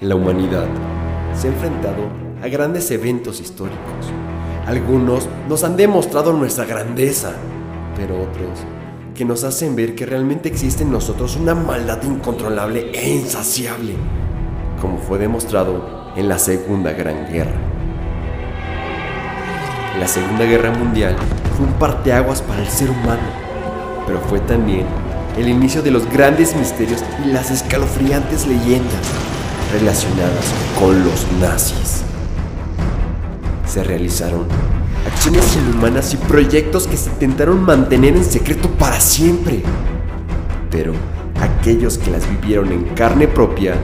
La humanidad se ha enfrentado a grandes eventos históricos. Algunos nos han demostrado nuestra grandeza, pero otros que nos hacen ver que realmente existe en nosotros una maldad incontrolable e insaciable, como fue demostrado en la Segunda Gran Guerra. La Segunda Guerra Mundial fue un parteaguas para el ser humano, pero fue también el inicio de los grandes misterios y las escalofriantes leyendas relacionadas con los nazis. Se realizaron acciones inhumanas y proyectos que se intentaron mantener en secreto para siempre. Pero aquellos que las vivieron en carne propia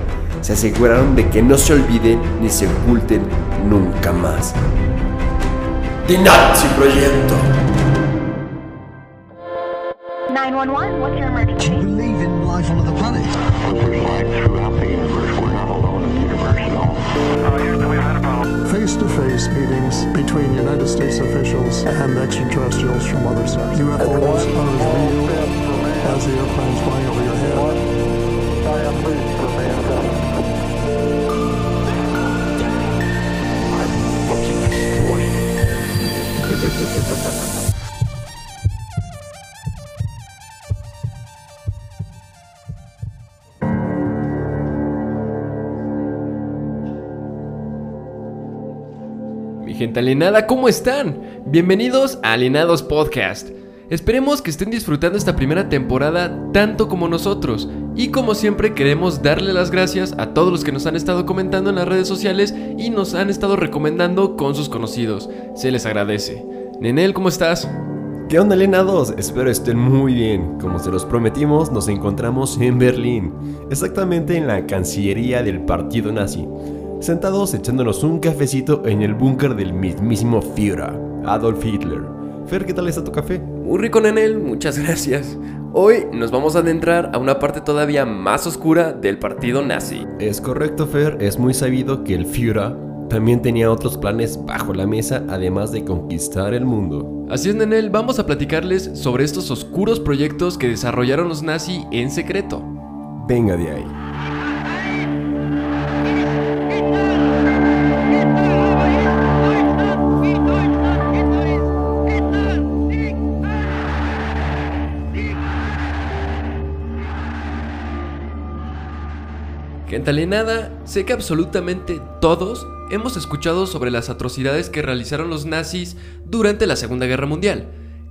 se aseguraron de que no se olviden ni se oculten nunca más. The Nazi Proyecto. 911, what's your emergency? believe in life on other planets. face to face meetings between United States officials and extraterrestrials from other stars. UFOs are as real as the airplanes flying over your head. Mi gente alienada, ¿cómo están? Bienvenidos a Alienados Podcast. Esperemos que estén disfrutando esta primera temporada tanto como nosotros. Y como siempre queremos darle las gracias a todos los que nos han estado comentando en las redes sociales y nos han estado recomendando con sus conocidos. Se les agradece. Nenel, ¿cómo estás? ¿Qué onda, alienados? Espero estén muy bien. Como se los prometimos, nos encontramos en Berlín, exactamente en la Cancillería del Partido Nazi, sentados echándonos un cafecito en el búnker del mismísimo Führer, Adolf Hitler. Fer, ¿qué tal está tu café? Muy rico, Nenel, muchas gracias. Hoy nos vamos a adentrar a una parte todavía más oscura del partido nazi. Es correcto, Fer, es muy sabido que el Führer también tenía otros planes bajo la mesa, además de conquistar el mundo. Así es, Nenel, vamos a platicarles sobre estos oscuros proyectos que desarrollaron los nazi en secreto. Venga de ahí. Gente alienada, sé que absolutamente todos hemos escuchado sobre las atrocidades que realizaron los nazis durante la Segunda Guerra Mundial.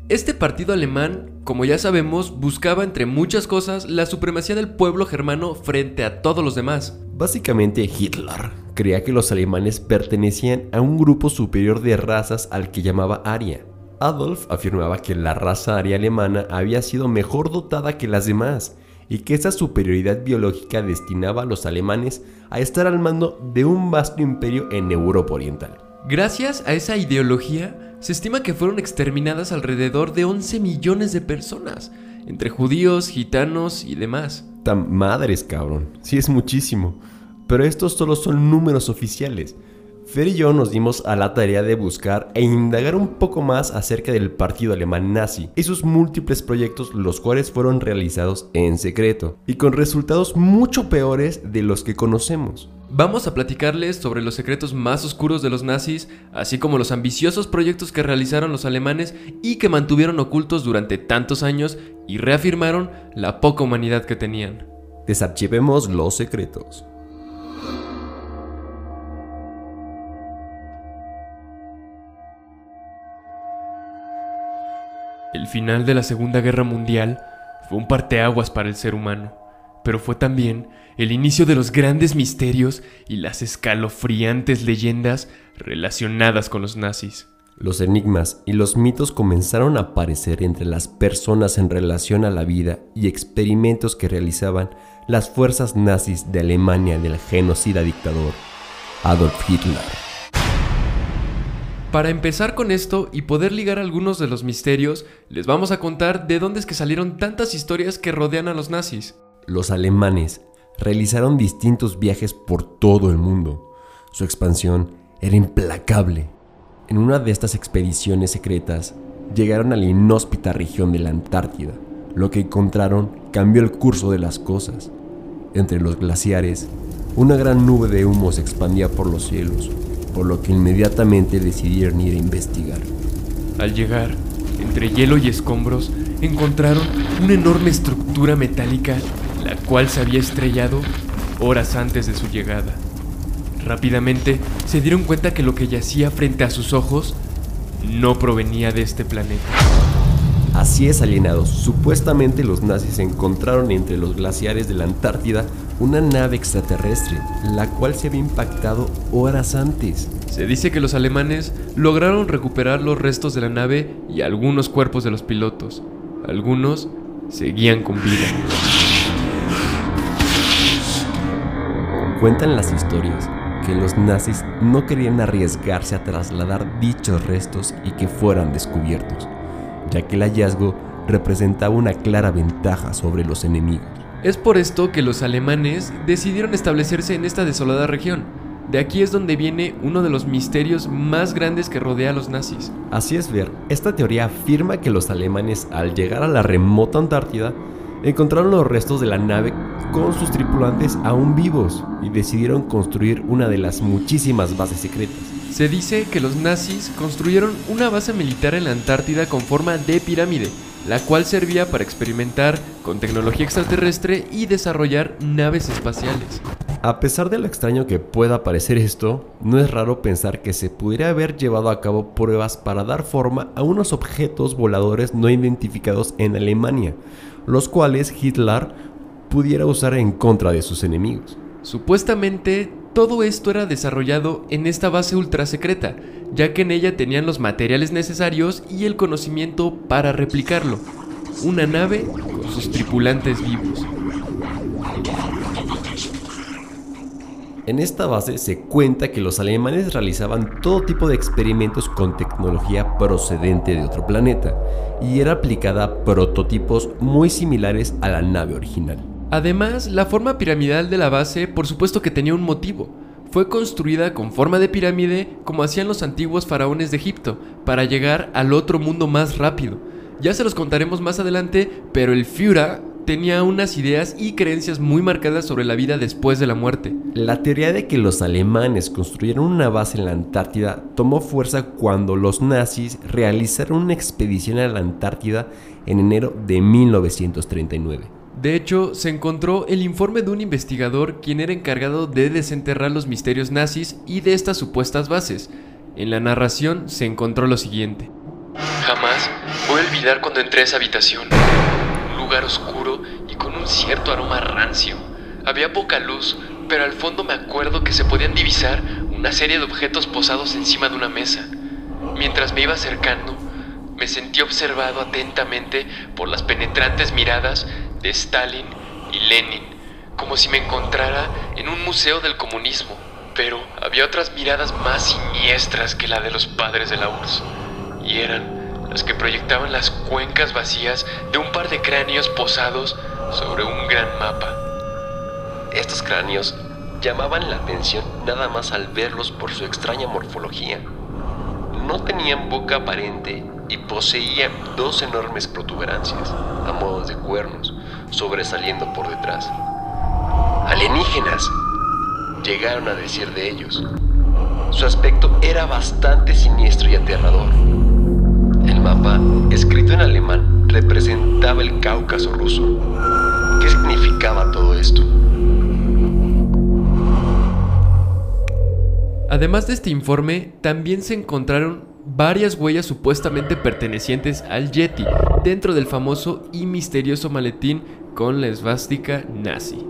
Este partido alemán, como ya sabemos, buscaba entre muchas cosas la supremacía del pueblo germano frente a todos los demás. Básicamente Hitler creía que los alemanes pertenecían a un grupo superior de razas al que llamaba Aria. Adolf afirmaba que la raza aria alemana había sido mejor dotada que las demás y que esa superioridad biológica destinaba a los alemanes a estar al mando de un vasto imperio en Europa Oriental. Gracias a esa ideología, se estima que fueron exterminadas alrededor de 11 millones de personas, entre judíos, gitanos y demás. Tan madres, cabrón. Sí es muchísimo. Pero estos solo son números oficiales. Fer y yo nos dimos a la tarea de buscar e indagar un poco más acerca del partido alemán nazi y sus múltiples proyectos los cuales fueron realizados en secreto y con resultados mucho peores de los que conocemos. Vamos a platicarles sobre los secretos más oscuros de los nazis, así como los ambiciosos proyectos que realizaron los alemanes y que mantuvieron ocultos durante tantos años y reafirmaron la poca humanidad que tenían. Desarchivemos los secretos. El final de la Segunda Guerra Mundial fue un parteaguas para el ser humano, pero fue también el inicio de los grandes misterios y las escalofriantes leyendas relacionadas con los nazis. Los enigmas y los mitos comenzaron a aparecer entre las personas en relación a la vida y experimentos que realizaban las fuerzas nazis de Alemania del genocida dictador Adolf Hitler. Para empezar con esto y poder ligar algunos de los misterios, les vamos a contar de dónde es que salieron tantas historias que rodean a los nazis. Los alemanes realizaron distintos viajes por todo el mundo. Su expansión era implacable. En una de estas expediciones secretas, llegaron a la inhóspita región de la Antártida. Lo que encontraron cambió el curso de las cosas. Entre los glaciares una gran nube de humo se expandía por los cielos, por lo que inmediatamente decidieron ir a investigar. Al llegar, entre hielo y escombros, encontraron una enorme estructura metálica, la cual se había estrellado horas antes de su llegada. Rápidamente se dieron cuenta que lo que yacía frente a sus ojos no provenía de este planeta. Así es, alienados. Supuestamente los nazis encontraron entre los glaciares de la Antártida una nave extraterrestre, la cual se había impactado horas antes. Se dice que los alemanes lograron recuperar los restos de la nave y algunos cuerpos de los pilotos. Algunos seguían con vida. Cuentan las historias que los nazis no querían arriesgarse a trasladar dichos restos y que fueran descubiertos, ya que el hallazgo representaba una clara ventaja sobre los enemigos. Es por esto que los alemanes decidieron establecerse en esta desolada región. De aquí es donde viene uno de los misterios más grandes que rodea a los nazis. Así es, Ver, esta teoría afirma que los alemanes al llegar a la remota Antártida encontraron los restos de la nave con sus tripulantes aún vivos y decidieron construir una de las muchísimas bases secretas. Se dice que los nazis construyeron una base militar en la Antártida con forma de pirámide, la cual servía para experimentar con tecnología extraterrestre y desarrollar naves espaciales. A pesar de lo extraño que pueda parecer esto, no es raro pensar que se pudiera haber llevado a cabo pruebas para dar forma a unos objetos voladores no identificados en Alemania, los cuales Hitler pudiera usar en contra de sus enemigos. Supuestamente todo esto era desarrollado en esta base ultra secreta, ya que en ella tenían los materiales necesarios y el conocimiento para replicarlo. Una nave con sus tripulantes vivos. En esta base se cuenta que los alemanes realizaban todo tipo de experimentos con tecnología procedente de otro planeta y era aplicada a prototipos muy similares a la nave original. Además, la forma piramidal de la base por supuesto que tenía un motivo. Fue construida con forma de pirámide como hacían los antiguos faraones de Egipto, para llegar al otro mundo más rápido. Ya se los contaremos más adelante, pero el Führer tenía unas ideas y creencias muy marcadas sobre la vida después de la muerte. La teoría de que los alemanes construyeron una base en la Antártida tomó fuerza cuando los nazis realizaron una expedición a la Antártida en enero de 1939. De hecho, se encontró el informe de un investigador quien era encargado de desenterrar los misterios nazis y de estas supuestas bases. En la narración se encontró lo siguiente. Jamás voy a olvidar cuando entré a esa habitación. Un lugar oscuro y con un cierto aroma rancio. Había poca luz, pero al fondo me acuerdo que se podían divisar una serie de objetos posados encima de una mesa. Mientras me iba acercando, me sentí observado atentamente por las penetrantes miradas de Stalin y Lenin, como si me encontrara en un museo del comunismo. Pero había otras miradas más siniestras que la de los padres de la URSS, y eran las que proyectaban las cuencas vacías de un par de cráneos posados sobre un gran mapa. Estos cráneos llamaban la atención nada más al verlos por su extraña morfología. No tenían boca aparente y poseían dos enormes protuberancias, a modo de cuernos, sobresaliendo por detrás. Alienígenas, llegaron a decir de ellos. Su aspecto era bastante siniestro y aterrador. El mapa, escrito en alemán, representaba el Cáucaso ruso. ¿Qué significaba todo esto? Además de este informe, también se encontraron varias huellas supuestamente pertenecientes al Yeti dentro del famoso y misterioso maletín con la esvástica nazi.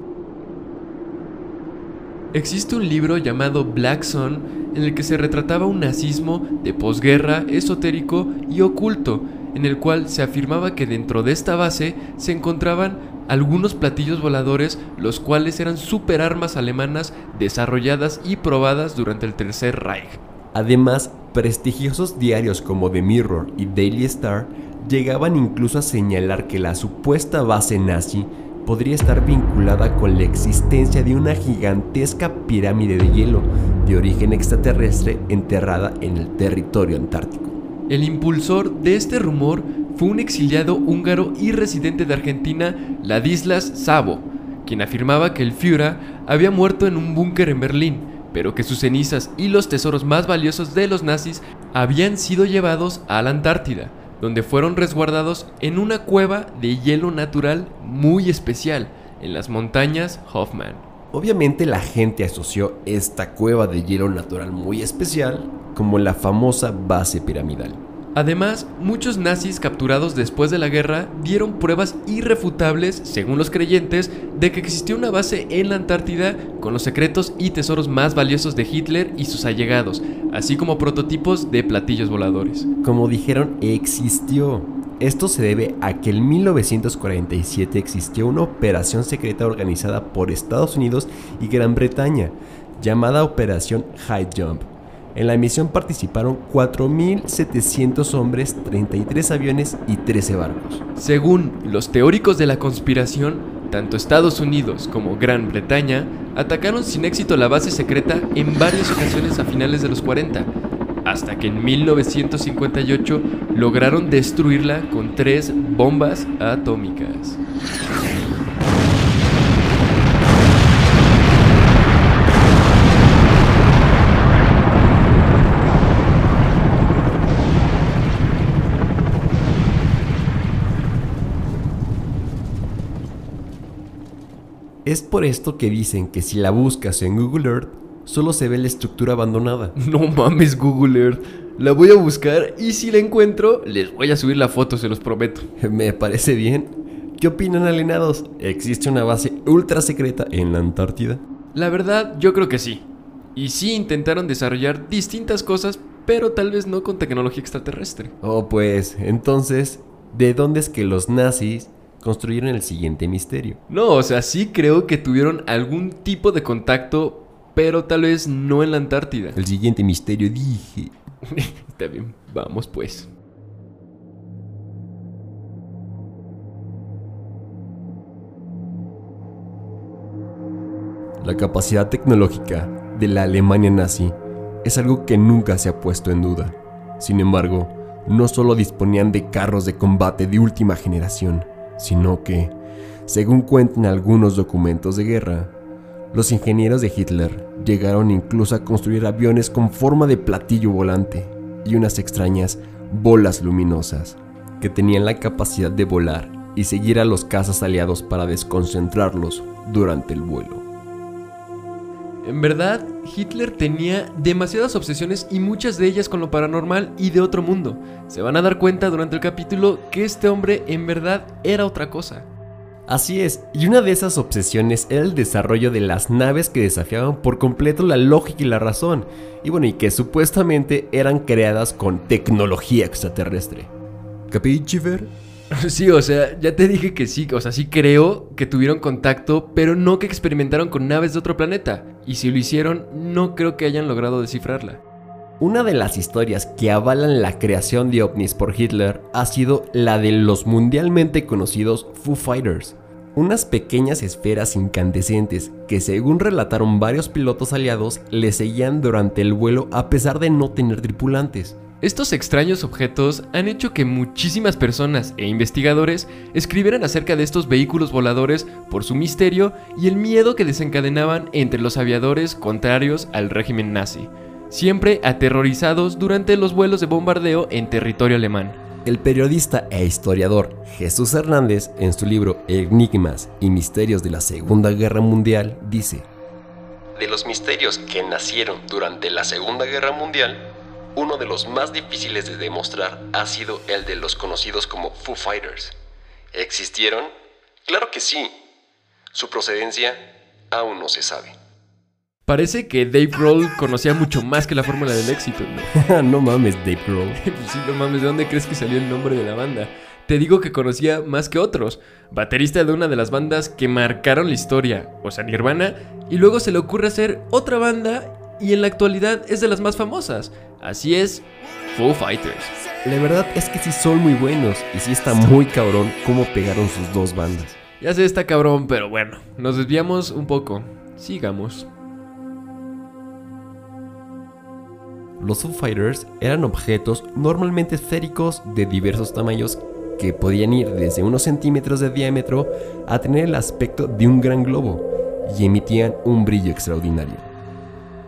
Existe un libro llamado Black Sun en el que se retrataba un nazismo de posguerra esotérico y oculto, en el cual se afirmaba que dentro de esta base se encontraban algunos platillos voladores, los cuales eran superarmas alemanas desarrolladas y probadas durante el Tercer Reich. Además, prestigiosos diarios como The Mirror y Daily Star llegaban incluso a señalar que la supuesta base nazi podría estar vinculada con la existencia de una gigantesca pirámide de hielo de origen extraterrestre enterrada en el territorio antártico. El impulsor de este rumor fue un exiliado húngaro y residente de Argentina, Ladislas Sabo, quien afirmaba que el Führer había muerto en un búnker en Berlín, pero que sus cenizas y los tesoros más valiosos de los nazis habían sido llevados a la Antártida, donde fueron resguardados en una cueva de hielo natural muy especial en las montañas Hoffman. Obviamente la gente asoció esta cueva de hielo natural muy especial como la famosa base piramidal. Además, muchos nazis capturados después de la guerra dieron pruebas irrefutables, según los creyentes, de que existió una base en la Antártida con los secretos y tesoros más valiosos de Hitler y sus allegados, así como prototipos de platillos voladores. Como dijeron, existió. Esto se debe a que en 1947 existió una operación secreta organizada por Estados Unidos y Gran Bretaña, llamada Operación High Jump. En la misión participaron 4.700 hombres, 33 aviones y 13 barcos. Según los teóricos de la conspiración, tanto Estados Unidos como Gran Bretaña atacaron sin éxito la base secreta en varias ocasiones a finales de los 40, hasta que en 1958 lograron destruirla con tres bombas atómicas. Es por esto que dicen que si la buscas en Google Earth, solo se ve la estructura abandonada. No mames Google Earth, la voy a buscar y si la encuentro les voy a subir la foto, se los prometo. Me parece bien. ¿Qué opinan alienados? ¿Existe una base ultra secreta en la Antártida? La verdad, yo creo que sí. Y sí intentaron desarrollar distintas cosas, pero tal vez no con tecnología extraterrestre. Oh, pues, entonces, ¿de dónde es que los nazis construyeron el siguiente misterio? No, o sea, sí creo que tuvieron algún tipo de contacto, pero tal vez no en la Antártida. El siguiente misterio dije. Está bien, vamos pues. La capacidad tecnológica de la Alemania nazi es algo que nunca se ha puesto en duda. Sin embargo, no solo disponían de carros de combate de última generación, sino que, según cuentan algunos documentos de guerra, los ingenieros de Hitler llegaron incluso a construir aviones con forma de platillo volante y unas extrañas bolas luminosas que tenían la capacidad de volar y seguir a los cazas aliados para desconcentrarlos durante el vuelo. En verdad, Hitler tenía demasiadas obsesiones y muchas de ellas con lo paranormal y de otro mundo. Se van a dar cuenta durante el capítulo que este hombre en verdad era otra cosa. Así es, y una de esas obsesiones era el desarrollo de las naves que desafiaban por completo la lógica y la razón, y bueno, y que supuestamente eran creadas con tecnología extraterrestre. ¿Capichifer? Sí, o sea, ya te dije que sí, o sea, sí creo que tuvieron contacto, pero no que experimentaron con naves de otro planeta. Y si lo hicieron, no creo que hayan logrado descifrarla. Una de las historias que avalan la creación de ovnis por Hitler ha sido la de los mundialmente conocidos Foo Fighters, unas pequeñas esferas incandescentes que según relataron varios pilotos aliados le seguían durante el vuelo a pesar de no tener tripulantes. Estos extraños objetos han hecho que muchísimas personas e investigadores escribieran acerca de estos vehículos voladores por su misterio y el miedo que desencadenaban entre los aviadores contrarios al régimen nazi, siempre aterrorizados durante los vuelos de bombardeo en territorio alemán. El periodista e historiador Jesús Hernández, en su libro Enigmas y Misterios de la Segunda Guerra Mundial, dice, De los misterios que nacieron durante la Segunda Guerra Mundial, uno de los más difíciles de demostrar ha sido el de los conocidos como Foo Fighters. ¿Existieron? Claro que sí. Su procedencia aún no se sabe. Parece que Dave Grohl conocía mucho más que la fórmula del éxito, ¿no? no mames, Dave Grohl. sí, no mames, ¿de dónde crees que salió el nombre de la banda? Te digo que conocía más que otros. Baterista de una de las bandas que marcaron la historia, o sea, Nirvana, y luego se le ocurre hacer otra banda y en la actualidad es de las más famosas. Así es, Foo Fighters. La verdad es que sí son muy buenos y sí está muy cabrón cómo pegaron sus dos bandas. Ya sé, está cabrón, pero bueno, nos desviamos un poco. Sigamos. Los Foo Fighters eran objetos normalmente esféricos de diversos tamaños que podían ir desde unos centímetros de diámetro a tener el aspecto de un gran globo y emitían un brillo extraordinario.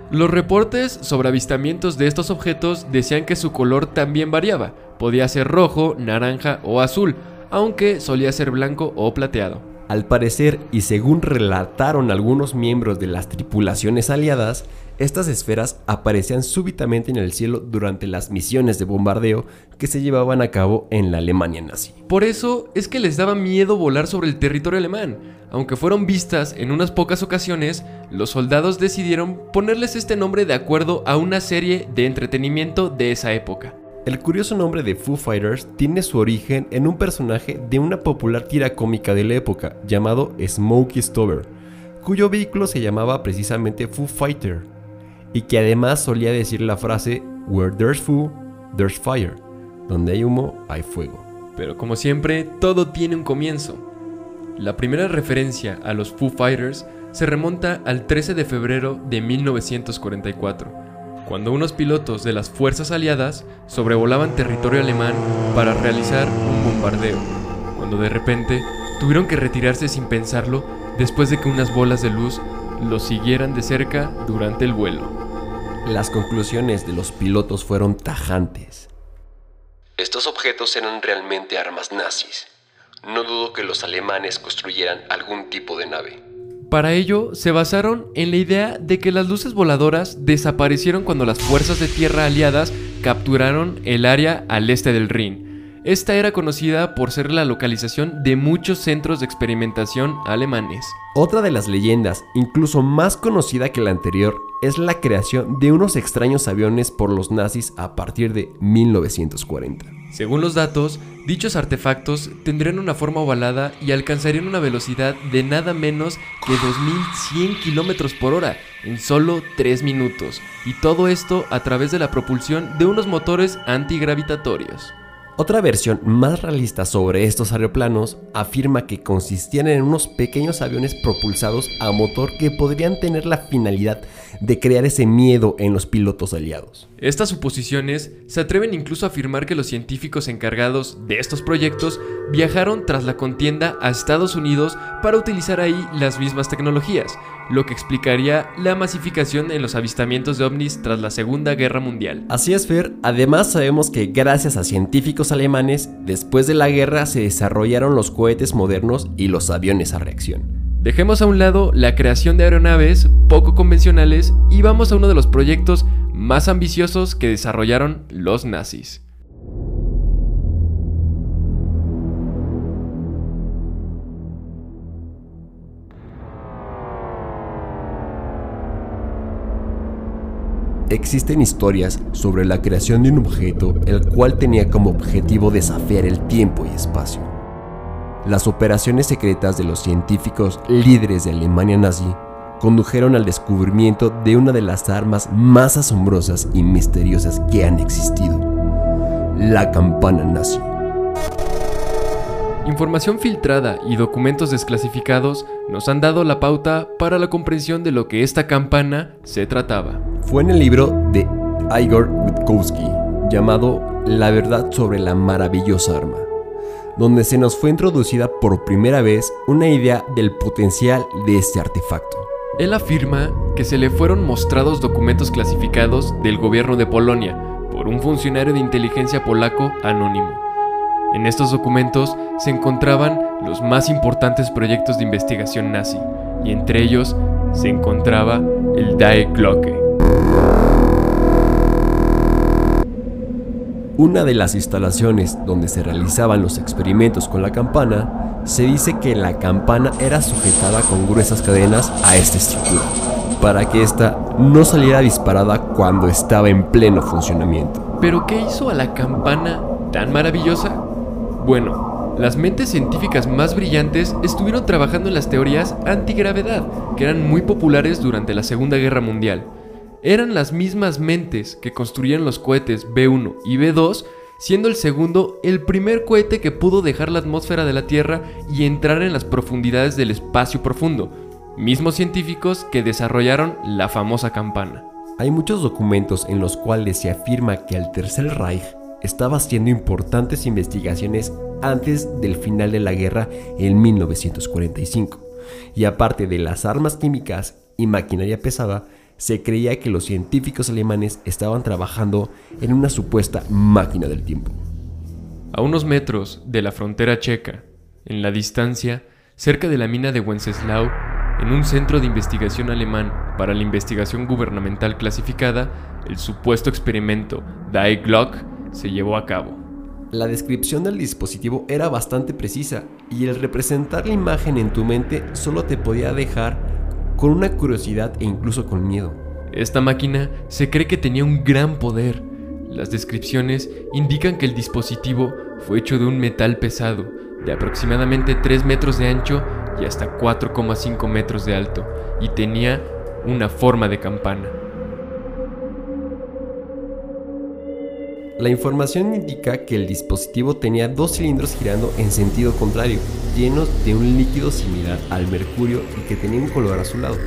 Los reportes sobre avistamientos de estos objetos decían que su color también variaba, podía ser rojo, naranja o azul, aunque solía ser blanco o plateado. Al parecer, y según relataron algunos miembros de las tripulaciones aliadas, estas esferas aparecían súbitamente en el cielo durante las misiones de bombardeo que se llevaban a cabo en la Alemania nazi. Por eso es que les daba miedo volar sobre el territorio alemán. Aunque fueron vistas en unas pocas ocasiones, los soldados decidieron ponerles este nombre de acuerdo a una serie de entretenimiento de esa época. El curioso nombre de Foo Fighters tiene su origen en un personaje de una popular tira cómica de la época llamado Smokey Stover, cuyo vehículo se llamaba precisamente Foo Fighter, y que además solía decir la frase Where there's Foo, there's fire, donde hay humo, hay fuego. Pero como siempre, todo tiene un comienzo. La primera referencia a los Foo Fighters se remonta al 13 de febrero de 1944, cuando unos pilotos de las fuerzas aliadas sobrevolaban territorio alemán para realizar un bombardeo, cuando de repente tuvieron que retirarse sin pensarlo después de que unas bolas de luz los siguieran de cerca durante el vuelo. Las conclusiones de los pilotos fueron tajantes. Estos objetos eran realmente armas nazis. No dudo que los alemanes construyeran algún tipo de nave. Para ello, se basaron en la idea de que las luces voladoras desaparecieron cuando las fuerzas de tierra aliadas capturaron el área al este del Rin. Esta era conocida por ser la localización de muchos centros de experimentación alemanes. Otra de las leyendas, incluso más conocida que la anterior, es la creación de unos extraños aviones por los nazis a partir de 1940. Según los datos, dichos artefactos tendrían una forma ovalada y alcanzarían una velocidad de nada menos que 2100 km por hora en solo 3 minutos, y todo esto a través de la propulsión de unos motores antigravitatorios. Otra versión más realista sobre estos aeroplanos afirma que consistían en unos pequeños aviones propulsados a motor que podrían tener la finalidad de crear ese miedo en los pilotos aliados. Estas suposiciones se atreven incluso a afirmar que los científicos encargados de estos proyectos viajaron tras la contienda a Estados Unidos para utilizar ahí las mismas tecnologías, lo que explicaría la masificación en los avistamientos de ovnis tras la Segunda Guerra Mundial. Así es, Fer. Además sabemos que gracias a científicos alemanes, después de la guerra se desarrollaron los cohetes modernos y los aviones a reacción. Dejemos a un lado la creación de aeronaves poco convencionales y vamos a uno de los proyectos más ambiciosos que desarrollaron los nazis. Existen historias sobre la creación de un objeto el cual tenía como objetivo desafiar el tiempo y espacio. Las operaciones secretas de los científicos líderes de Alemania nazi condujeron al descubrimiento de una de las armas más asombrosas y misteriosas que han existido, la campana nazi. Información filtrada y documentos desclasificados nos han dado la pauta para la comprensión de lo que esta campana se trataba. Fue en el libro de Igor Witkowski llamado La verdad sobre la maravillosa arma, donde se nos fue introducida por primera vez una idea del potencial de este artefacto. Él afirma que se le fueron mostrados documentos clasificados del gobierno de Polonia por un funcionario de inteligencia polaco anónimo. En estos documentos se encontraban los más importantes proyectos de investigación nazi, y entre ellos se encontraba el Die Glocke. Una de las instalaciones donde se realizaban los experimentos con la campana, se dice que la campana era sujetada con gruesas cadenas a esta estructura, para que ésta no saliera disparada cuando estaba en pleno funcionamiento. ¿Pero qué hizo a la campana tan maravillosa? Bueno, las mentes científicas más brillantes estuvieron trabajando en las teorías antigravedad, que eran muy populares durante la Segunda Guerra Mundial. Eran las mismas mentes que construyeron los cohetes B1 y B2, siendo el segundo el primer cohete que pudo dejar la atmósfera de la Tierra y entrar en las profundidades del espacio profundo, mismos científicos que desarrollaron la famosa campana. Hay muchos documentos en los cuales se afirma que el Tercer Reich estaba haciendo importantes investigaciones antes del final de la guerra en 1945. Y aparte de las armas químicas y maquinaria pesada, se creía que los científicos alemanes estaban trabajando en una supuesta máquina del tiempo. A unos metros de la frontera checa, en la distancia, cerca de la mina de Wenceslao, en un centro de investigación alemán para la investigación gubernamental clasificada, el supuesto experimento Die Glock se llevó a cabo. La descripción del dispositivo era bastante precisa y el representar la imagen en tu mente solo te podía dejar con una curiosidad e incluso con miedo. Esta máquina se cree que tenía un gran poder. Las descripciones indican que el dispositivo fue hecho de un metal pesado, de aproximadamente 3 metros de ancho y hasta 4,5 metros de alto, y tenía una forma de campana. La información indica que el dispositivo tenía dos cilindros girando en sentido contrario, llenos de un líquido similar al mercurio y que tenía un color azulado.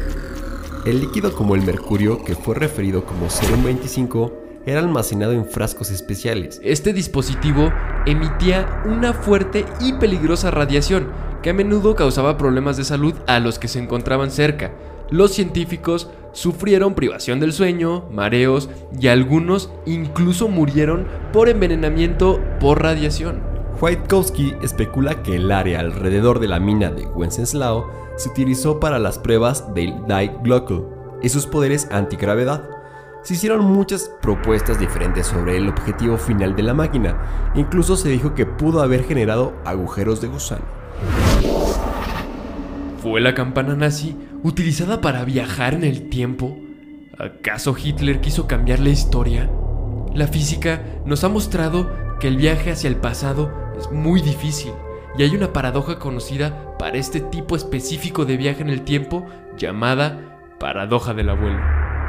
El líquido como el mercurio, que fue referido como 025, era almacenado en frascos especiales. Este dispositivo emitía una fuerte y peligrosa radiación que a menudo causaba problemas de salud a los que se encontraban cerca. Los científicos sufrieron privación del sueño, mareos y algunos incluso murieron por envenenamiento por radiación. Whitekowski especula que el área alrededor de la mina de Wenceslao se utilizó para las pruebas del Die Glocke y sus poderes antigravedad. Se hicieron muchas propuestas diferentes sobre el objetivo final de la máquina, incluso se dijo que pudo haber generado agujeros de gusano. ¿Fue la campana nazi utilizada para viajar en el tiempo? ¿Acaso Hitler quiso cambiar la historia? La física nos ha mostrado que el viaje hacia el pasado es muy difícil y hay una paradoja conocida para este tipo específico de viaje en el tiempo llamada paradoja del abuelo.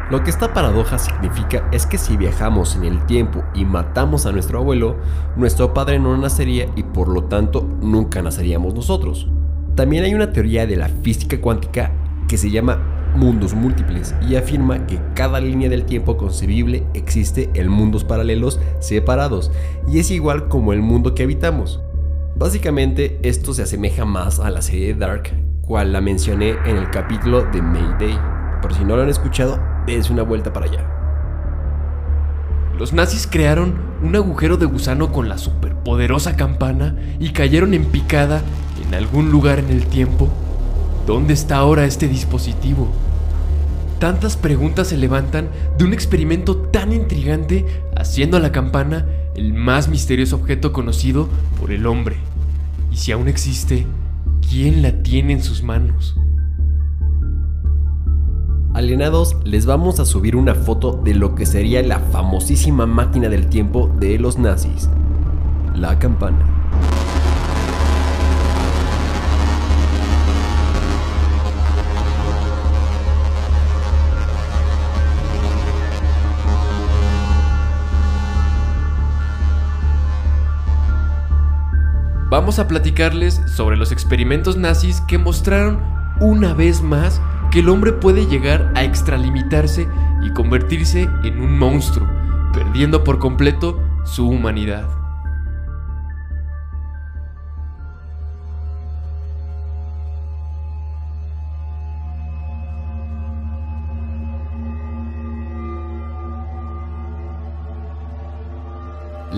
Lo que esta paradoja significa es que si viajamos en el tiempo y matamos a nuestro abuelo, nuestro padre no nacería y por lo tanto nunca naceríamos nosotros. También hay una teoría de la física cuántica que se llama mundos múltiples y afirma que cada línea del tiempo concebible existe en mundos paralelos separados y es igual como el mundo que habitamos. Básicamente esto se asemeja más a la serie Dark, cual la mencioné en el capítulo de Mayday. Por si no lo han escuchado, dense una vuelta para allá. Los nazis crearon un agujero de gusano con la superpoderosa campana y cayeron en picada en algún lugar en el tiempo. ¿Dónde está ahora este dispositivo? Tantas preguntas se levantan de un experimento tan intrigante haciendo a la campana el más misterioso objeto conocido por el hombre. Y si aún existe, ¿quién la tiene en sus manos? Alienados, les vamos a subir una foto de lo que sería la famosísima máquina del tiempo de los nazis, la campana. Vamos a platicarles sobre los experimentos nazis que mostraron una vez más que el hombre puede llegar a extralimitarse y convertirse en un monstruo, perdiendo por completo su humanidad.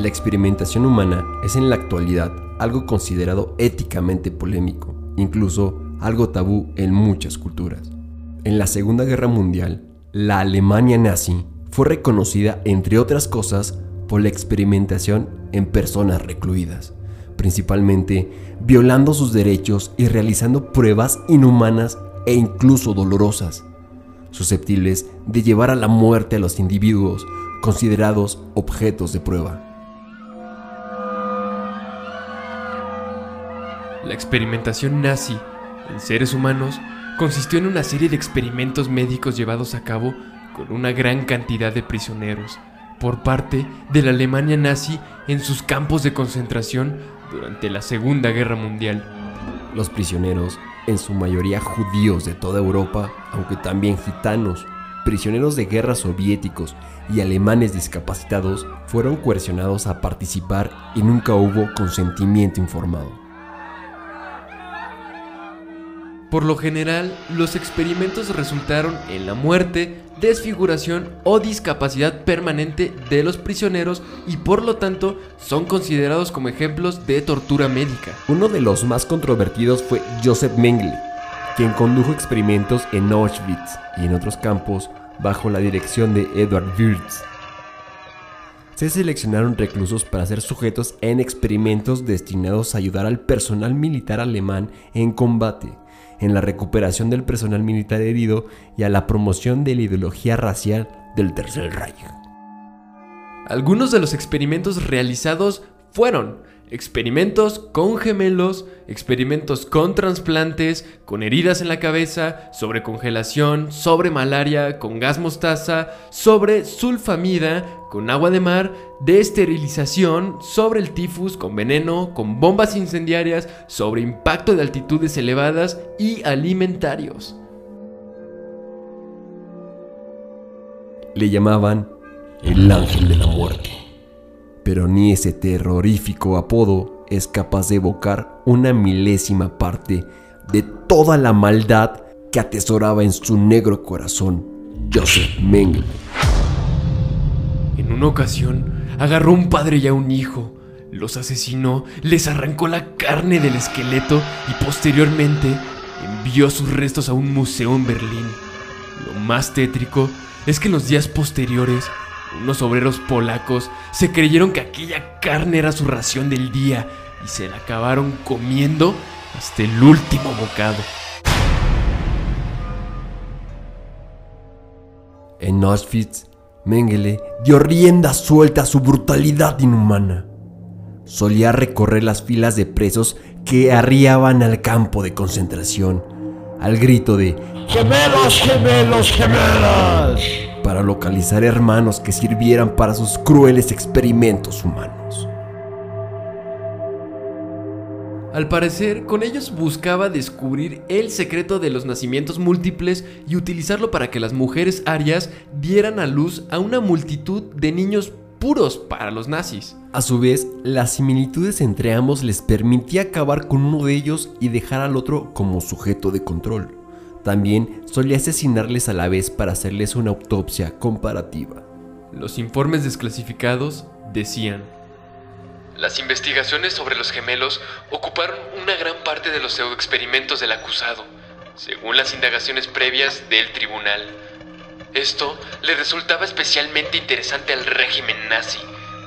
La experimentación humana es en la actualidad algo considerado éticamente polémico, incluso algo tabú en muchas culturas. En la Segunda Guerra Mundial, la Alemania nazi fue reconocida, entre otras cosas, por la experimentación en personas recluidas, principalmente violando sus derechos y realizando pruebas inhumanas e incluso dolorosas, susceptibles de llevar a la muerte a los individuos considerados objetos de prueba. La experimentación nazi en seres humanos consistió en una serie de experimentos médicos llevados a cabo con una gran cantidad de prisioneros por parte de la Alemania nazi en sus campos de concentración durante la Segunda Guerra Mundial. Los prisioneros, en su mayoría judíos de toda Europa, aunque también gitanos, prisioneros de guerra soviéticos y alemanes discapacitados fueron coercionados a participar y nunca hubo consentimiento informado. Por lo general, los experimentos resultaron en la muerte, desfiguración o discapacidad permanente de los prisioneros y por lo tanto son considerados como ejemplos de tortura médica. Uno de los más controvertidos fue Joseph Mengele, quien condujo experimentos en Auschwitz y en otros campos bajo la dirección de Edward Wirtz. Se seleccionaron reclusos para ser sujetos en experimentos destinados a ayudar al personal militar alemán en combate en la recuperación del personal militar herido y a la promoción de la ideología racial del Tercer Reich. Algunos de los experimentos realizados fueron experimentos con gemelos, experimentos con trasplantes, con heridas en la cabeza, sobre congelación, sobre malaria, con gas mostaza, sobre sulfamida, con agua de mar, de esterilización, sobre el tifus, con veneno, con bombas incendiarias, sobre impacto de altitudes elevadas y alimentarios. Le llamaban el ángel de la muerte pero ni ese terrorífico apodo es capaz de evocar una milésima parte de toda la maldad que atesoraba en su negro corazón Joseph Mengele. En una ocasión, agarró un padre y a un hijo, los asesinó, les arrancó la carne del esqueleto y posteriormente envió sus restos a un museo en Berlín. Lo más tétrico es que en los días posteriores unos obreros polacos se creyeron que aquella carne era su ración del día y se la acabaron comiendo hasta el último bocado. En Auschwitz, Mengele dio rienda suelta a su brutalidad inhumana. Solía recorrer las filas de presos que arriaban al campo de concentración, al grito de ¡Gemelos, gemelos, gemelos! Para localizar hermanos que sirvieran para sus crueles experimentos humanos. Al parecer, con ellos buscaba descubrir el secreto de los nacimientos múltiples y utilizarlo para que las mujeres arias dieran a luz a una multitud de niños puros para los nazis. A su vez, las similitudes entre ambos les permitía acabar con uno de ellos y dejar al otro como sujeto de control. También solía asesinarles a la vez para hacerles una autopsia comparativa. Los informes desclasificados decían, las investigaciones sobre los gemelos ocuparon una gran parte de los pseudoexperimentos del acusado, según las indagaciones previas del tribunal. Esto le resultaba especialmente interesante al régimen nazi,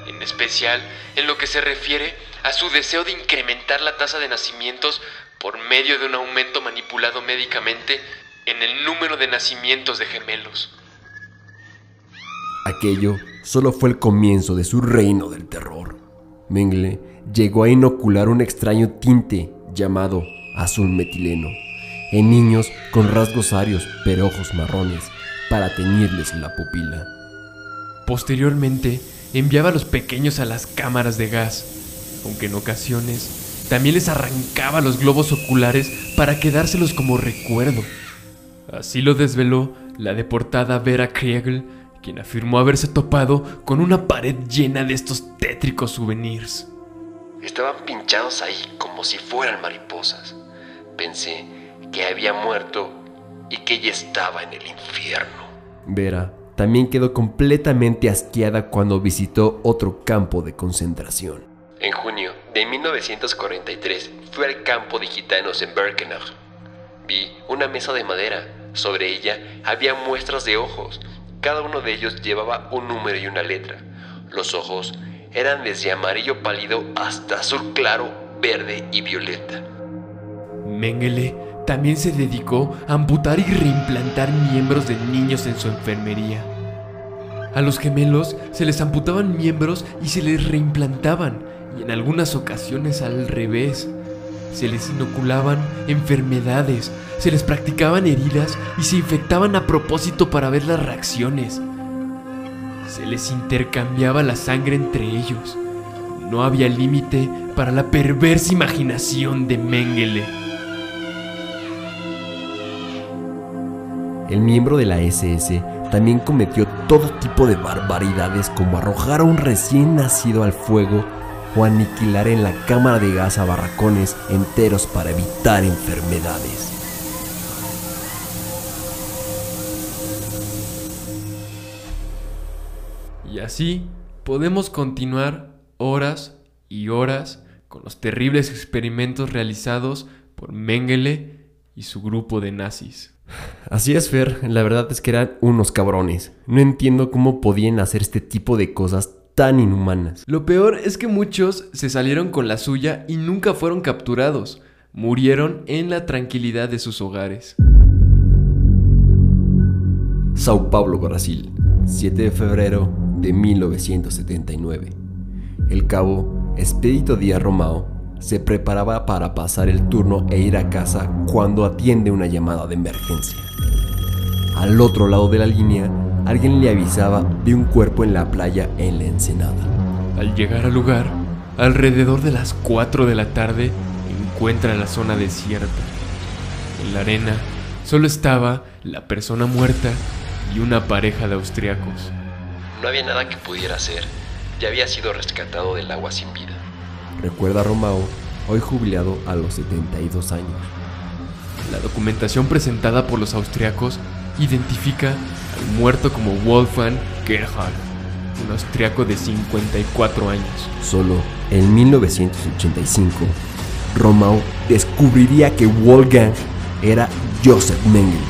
en especial en lo que se refiere a su deseo de incrementar la tasa de nacimientos por medio de un aumento manipulado médicamente en el número de nacimientos de gemelos. Aquello solo fue el comienzo de su reino del terror. Mengele llegó a inocular un extraño tinte llamado azul metileno en niños con rasgos arios pero ojos marrones para teñirles la pupila. Posteriormente, enviaba a los pequeños a las cámaras de gas, aunque en ocasiones también les arrancaba los globos oculares para quedárselos como recuerdo. Así lo desveló la deportada Vera Kriegel, quien afirmó haberse topado con una pared llena de estos tétricos souvenirs. Estaban pinchados ahí como si fueran mariposas. Pensé que había muerto y que ella estaba en el infierno. Vera también quedó completamente asqueada cuando visitó otro campo de concentración. En junio de 1943 fui al campo de gitanos en Birkenau. Vi una mesa de madera. Sobre ella había muestras de ojos. Cada uno de ellos llevaba un número y una letra. Los ojos eran desde amarillo pálido hasta azul claro, verde y violeta. Mengele también se dedicó a amputar y reimplantar miembros de niños en su enfermería. A los gemelos se les amputaban miembros y se les reimplantaban y en algunas ocasiones al revés. Se les inoculaban enfermedades, se les practicaban heridas y se infectaban a propósito para ver las reacciones. Se les intercambiaba la sangre entre ellos. No había límite para la perversa imaginación de Mengele. El miembro de la SS también cometió todo tipo de barbaridades como arrojar a un recién nacido al fuego o aniquilar en la cámara de gas a barracones enteros para evitar enfermedades. Y así podemos continuar horas y horas con los terribles experimentos realizados por Mengele y su grupo de nazis. Así es, Fer, la verdad es que eran unos cabrones. No entiendo cómo podían hacer este tipo de cosas tan inhumanas. Lo peor es que muchos se salieron con la suya y nunca fueron capturados. Murieron en la tranquilidad de sus hogares. Sao Paulo, Brasil, 7 de febrero de 1979. El cabo Expedito Díaz Romao se preparaba para pasar el turno e ir a casa cuando atiende una llamada de emergencia. Al otro lado de la línea, alguien le avisaba de un cuerpo en la playa en la ensenada. Al llegar al lugar, alrededor de las 4 de la tarde, encuentra la zona desierta. En la arena solo estaba la persona muerta y una pareja de austriacos. No había nada que pudiera hacer. Ya había sido rescatado del agua sin vida. Recuerda Romao, hoy jubilado a los 72 años. La documentación presentada por los austriacos identifica al muerto como Wolfgang Gerhard, un austriaco de 54 años. Solo en 1985, Romao descubriría que Wolfgang era Joseph Mengele,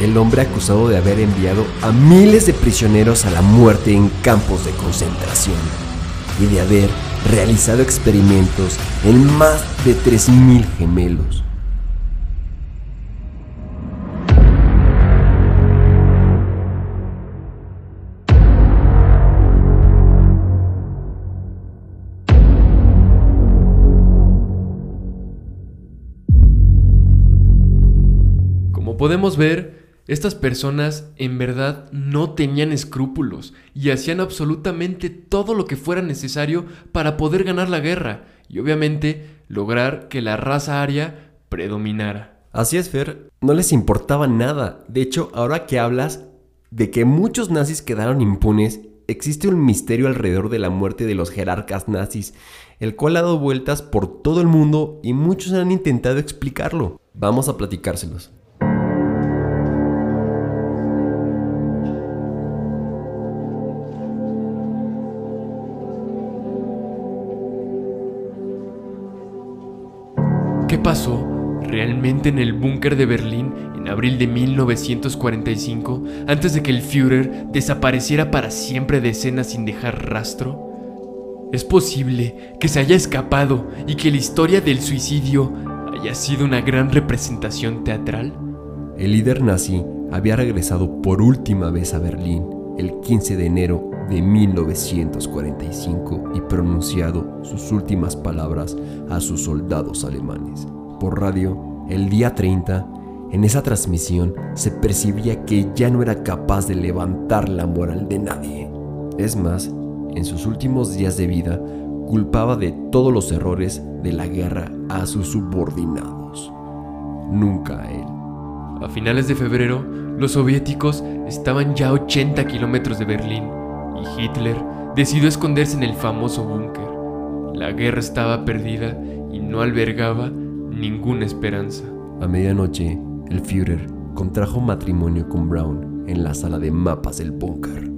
el hombre acusado de haber enviado a miles de prisioneros a la muerte en campos de concentración y de haber realizado experimentos en más de 3.000 gemelos. Como podemos ver, estas personas en verdad no tenían escrúpulos y hacían absolutamente todo lo que fuera necesario para poder ganar la guerra y obviamente lograr que la raza aria predominara. Así es, Fer, no les importaba nada. De hecho, ahora que hablas de que muchos nazis quedaron impunes, existe un misterio alrededor de la muerte de los jerarcas nazis, el cual ha dado vueltas por todo el mundo y muchos han intentado explicarlo. Vamos a platicárselos. ¿Qué pasó realmente en el búnker de Berlín en abril de 1945 antes de que el Führer desapareciera para siempre de escena sin dejar rastro? ¿Es posible que se haya escapado y que la historia del suicidio haya sido una gran representación teatral? El líder nazi había regresado por última vez a Berlín el 15 de enero de 1945 y pronunciado sus últimas palabras a sus soldados alemanes. Por radio, el día 30, en esa transmisión se percibía que ya no era capaz de levantar la moral de nadie. Es más, en sus últimos días de vida, culpaba de todos los errores de la guerra a sus subordinados, nunca a él. A finales de febrero, los soviéticos estaban ya a 80 kilómetros de Berlín y Hitler decidió esconderse en el famoso búnker. La guerra estaba perdida y no albergaba ninguna esperanza. A medianoche, el Führer contrajo matrimonio con Brown en la sala de mapas del búnker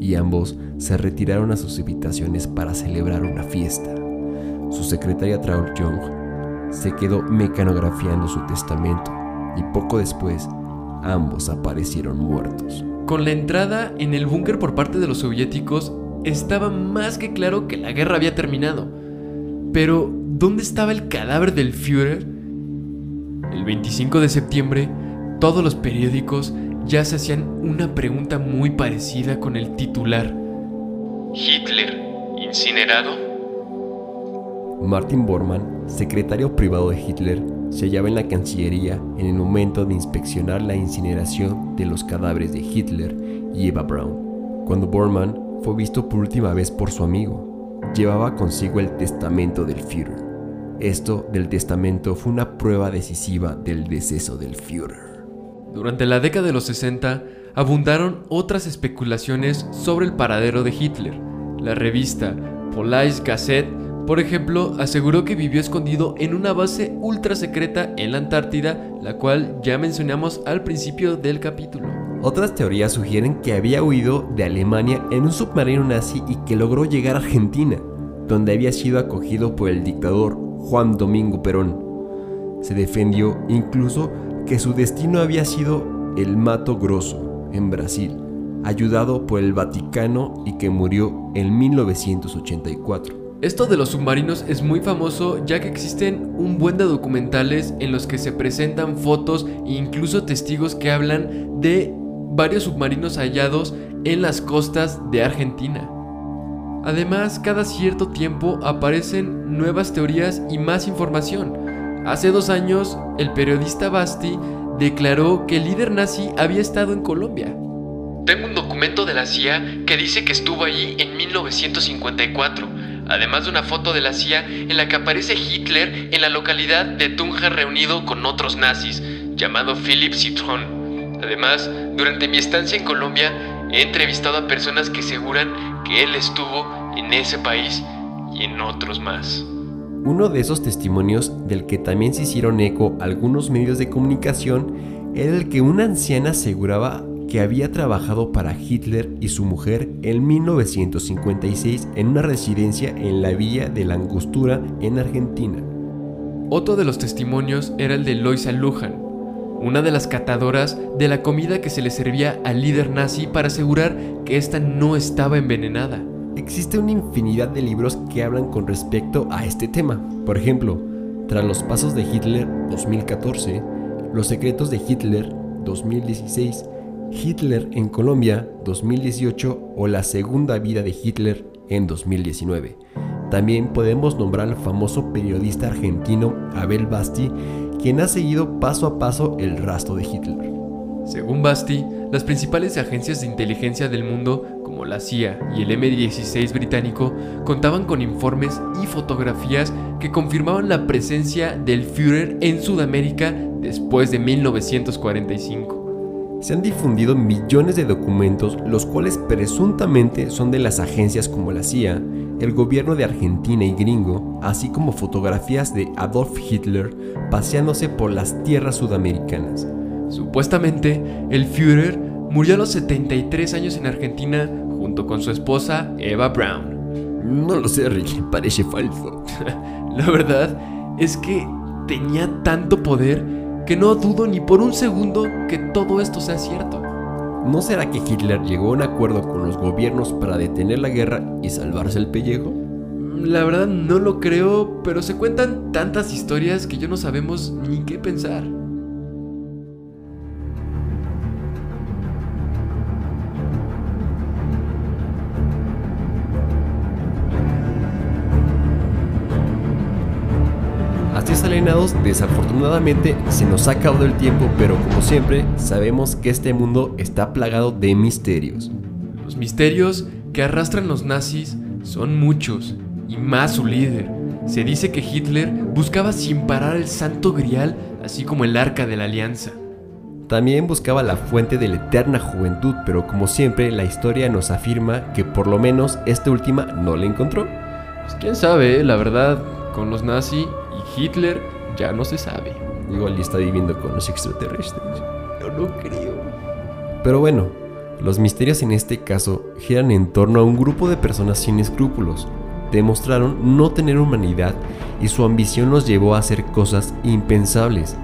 y ambos se retiraron a sus habitaciones para celebrar una fiesta. Su secretaria Traut Young se quedó mecanografiando su testamento y poco después ambos aparecieron muertos. Con la entrada en el búnker por parte de los soviéticos, estaba más que claro que la guerra había terminado. Pero, ¿dónde estaba el cadáver del Führer? El 25 de septiembre, todos los periódicos ya se hacían una pregunta muy parecida con el titular. ¿Hitler incinerado? Martin Bormann, secretario privado de Hitler, se hallaba en la Cancillería en el momento de inspeccionar la incineración de los cadáveres de Hitler y Eva Braun. Cuando Bormann fue visto por última vez por su amigo, llevaba consigo el testamento del Führer. Esto del testamento fue una prueba decisiva del deceso del Führer. Durante la década de los 60 abundaron otras especulaciones sobre el paradero de Hitler. La revista Police Gazette, por ejemplo, aseguró que vivió escondido en una base ultra secreta en la Antártida, la cual ya mencionamos al principio del capítulo. Otras teorías sugieren que había huido de Alemania en un submarino nazi y que logró llegar a Argentina, donde había sido acogido por el dictador Juan Domingo Perón. Se defendió incluso que su destino había sido el Mato Grosso, en Brasil, ayudado por el Vaticano y que murió en 1984. Esto de los submarinos es muy famoso ya que existen un buen de documentales en los que se presentan fotos e incluso testigos que hablan de varios submarinos hallados en las costas de Argentina. Además, cada cierto tiempo aparecen nuevas teorías y más información. Hace dos años, el periodista Basti declaró que el líder nazi había estado en Colombia. Tengo un documento de la CIA que dice que estuvo allí en 1954, además de una foto de la CIA en la que aparece Hitler en la localidad de Tunja reunido con otros nazis, llamado Philip Citron. Además, durante mi estancia en Colombia, he entrevistado a personas que aseguran que él estuvo en ese país y en otros más. Uno de esos testimonios del que también se hicieron eco algunos medios de comunicación era el que una anciana aseguraba que había trabajado para Hitler y su mujer en 1956 en una residencia en la Villa de la Angostura en Argentina. Otro de los testimonios era el de Loisa Lujan, una de las catadoras de la comida que se le servía al líder nazi para asegurar que ésta no estaba envenenada. Existe una infinidad de libros que hablan con respecto a este tema. Por ejemplo, Tras los pasos de Hitler 2014, Los secretos de Hitler 2016, Hitler en Colombia 2018 o La segunda vida de Hitler en 2019. También podemos nombrar al famoso periodista argentino Abel Basti, quien ha seguido paso a paso el rastro de Hitler. Según Basti, las principales agencias de inteligencia del mundo, como la CIA y el M16 británico, contaban con informes y fotografías que confirmaban la presencia del Führer en Sudamérica después de 1945. Se han difundido millones de documentos, los cuales presuntamente son de las agencias como la CIA, el gobierno de Argentina y gringo, así como fotografías de Adolf Hitler paseándose por las tierras sudamericanas. Supuestamente, el Führer murió a los 73 años en Argentina junto con su esposa Eva Braun. No lo sé, Ricky, parece falso. La verdad es que tenía tanto poder que no dudo ni por un segundo que todo esto sea cierto. ¿No será que Hitler llegó a un acuerdo con los gobiernos para detener la guerra y salvarse el pellejo? La verdad no lo creo, pero se cuentan tantas historias que ya no sabemos ni qué pensar. Desafortunadamente se nos ha acabado el tiempo, pero como siempre, sabemos que este mundo está plagado de misterios. Los misterios que arrastran los nazis son muchos, y más su líder. Se dice que Hitler buscaba sin parar el santo grial, así como el arca de la alianza. También buscaba la fuente de la eterna juventud, pero como siempre, la historia nos afirma que por lo menos esta última no la encontró. Pues quién sabe, la verdad, con los nazis y Hitler ya no se sabe. Igual está viviendo con los extraterrestres. Yo no creo. Pero bueno, los misterios en este caso giran en torno a un grupo de personas sin escrúpulos. Demostraron no tener humanidad y su ambición los llevó a hacer cosas impensables.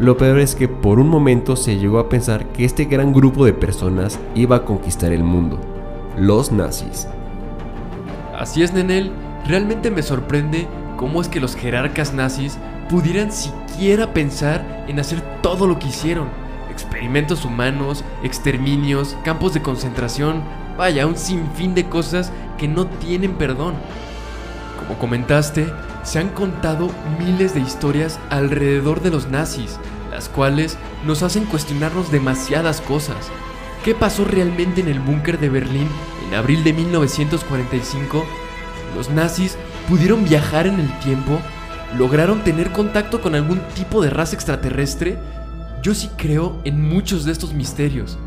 Lo peor es que por un momento se llegó a pensar que este gran grupo de personas iba a conquistar el mundo. Los nazis. Así es, Nenel. Realmente me sorprende cómo es que los jerarcas nazis pudieran siquiera pensar en hacer todo lo que hicieron. Experimentos humanos, exterminios, campos de concentración, vaya, un sinfín de cosas que no tienen perdón. Como comentaste, se han contado miles de historias alrededor de los nazis, las cuales nos hacen cuestionarnos demasiadas cosas. ¿Qué pasó realmente en el búnker de Berlín en abril de 1945? ¿Los nazis pudieron viajar en el tiempo? ¿Lograron tener contacto con algún tipo de raza extraterrestre? Yo sí creo en muchos de estos misterios,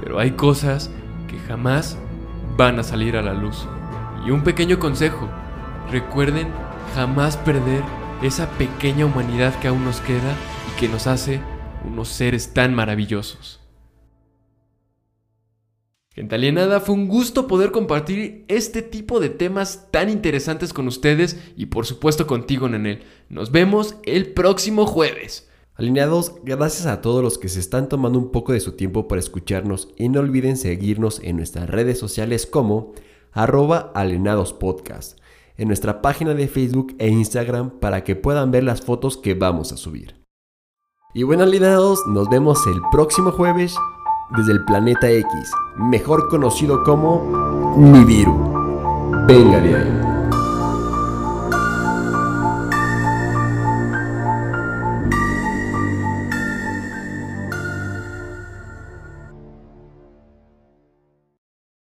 pero hay cosas que jamás van a salir a la luz. Y un pequeño consejo, recuerden jamás perder esa pequeña humanidad que aún nos queda y que nos hace unos seres tan maravillosos. Gente alienada, fue un gusto poder compartir este tipo de temas tan interesantes con ustedes y por supuesto contigo, Nenel. Nos vemos el próximo jueves. Alineados, gracias a todos los que se están tomando un poco de su tiempo para escucharnos y no olviden seguirnos en nuestras redes sociales como arroba alienadospodcast, en nuestra página de Facebook e Instagram para que puedan ver las fotos que vamos a subir. Y bueno alineados, nos vemos el próximo jueves desde el planeta X, mejor conocido como Nibiru. Venga de ahí.